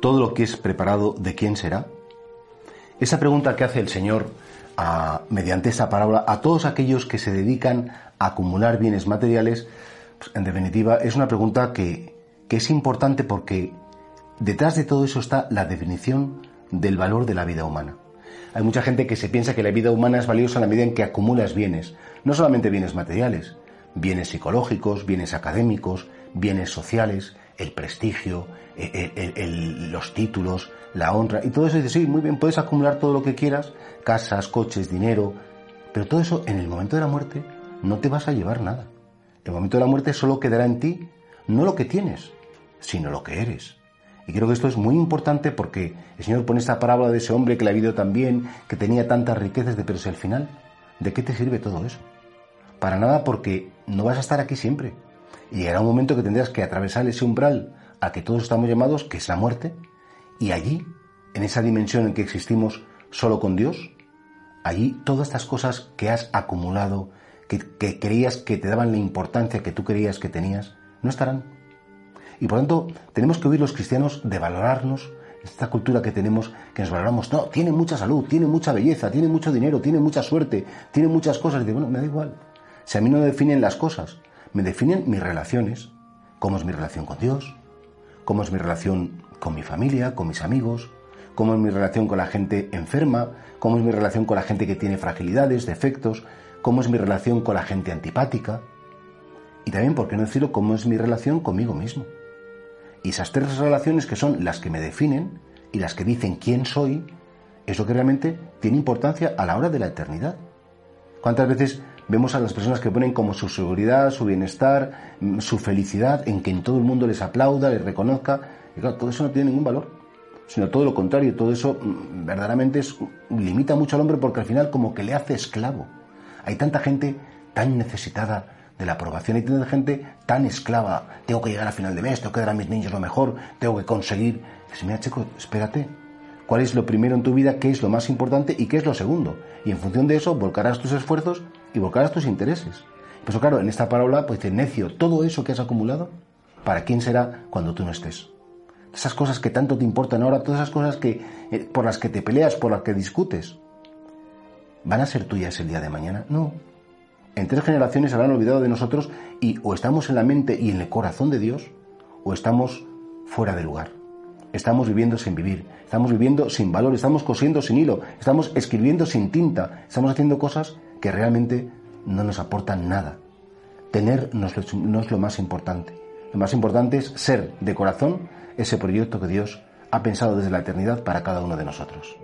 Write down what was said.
Todo lo que es preparado, ¿de quién será? Esa pregunta que hace el Señor mediante esa parábola a todos aquellos que se dedican a acumular bienes materiales, pues, en definitiva, es una pregunta que, que es importante porque detrás de todo eso está la definición del valor de la vida humana. Hay mucha gente que se piensa que la vida humana es valiosa en la medida en que acumulas bienes, no solamente bienes materiales, bienes psicológicos, bienes académicos, bienes sociales, el prestigio, los títulos, la honra, y todo eso dice, sí, muy bien, puedes acumular todo lo que quieras, casas, coches, dinero, pero todo eso en el momento de la muerte no te vas a llevar nada. El momento de la muerte solo quedará en ti no lo que tienes, sino lo que eres. Y creo que esto es muy importante porque el Señor pone esta parábola de ese hombre que la ha vivido tan bien, que tenía tantas riquezas, de, pero si al final, ¿de qué te sirve todo eso? Para nada porque no vas a estar aquí siempre. Y llegará un momento que tendrás que atravesar ese umbral a que todos estamos llamados, que es la muerte, y allí, en esa dimensión en que existimos solo con Dios, allí todas estas cosas que has acumulado, que, creías que te daban la importancia que tú creías que tenías, no estarán. Y por tanto, tenemos que oír los cristianos de valorarnos, esta cultura que tenemos, que nos valoramos, no, tiene mucha salud, tiene mucha belleza, tiene mucho dinero, tiene mucha suerte, tiene muchas cosas. Y digo, bueno, me da igual. Si a mí no me definen las cosas, me definen mis relaciones, cómo es mi relación con Dios, cómo es mi relación con mi familia, con mis amigos, cómo es mi relación con la gente enferma, cómo es mi relación con la gente que tiene fragilidades, defectos, cómo es mi relación con la gente antipática y también, por qué no decirlo, cómo es mi relación conmigo mismo. Y esas tres relaciones que son las que me definen y las que dicen quién soy, es lo que realmente tiene importancia a la hora de la eternidad. ¿Cuántas veces vemos a las personas que ponen como su seguridad, su bienestar, mm, su felicidad en que en todo el mundo les aplauda, les reconozca. Y claro, todo eso no tiene ningún valor, sino todo lo contrario, todo eso mm, verdaderamente limita mucho al hombre porque al final como que le hace esclavo. Hay tanta gente tan necesitada de la aprobación, hay tanta gente tan esclava, tengo que llegar a final de mes, tengo que dar a mis niños lo mejor, tengo que conseguir. Dice, mira, chico, espérate, cuál es lo primero en tu vida, qué es lo más importante y qué es lo segundo. Y en función de eso volcarás tus esfuerzos y volcarás tus intereses. Pues claro, en esta parábola pues dice, necio, todo eso que has acumulado, ¿para quién será cuando tú no estés? Esas cosas que tanto te importan ahora, todas esas cosas que, eh, por las que te peleas, por las que discutes, ¿van a ser tuyas el día de mañana? No. En tres generaciones habrán olvidado de nosotros y o estamos en la mente y en el corazón de Dios o estamos fuera de lugar. Estamos viviendo sin vivir, estamos viviendo sin valor, estamos cosiendo sin hilo, estamos escribiendo sin tinta, estamos haciendo cosas que realmente no nos aportan nada. Tener no es lo más importante. Lo más importante es ser de corazón ese proyecto que Dios ha pensado desde la eternidad para cada uno de nosotros.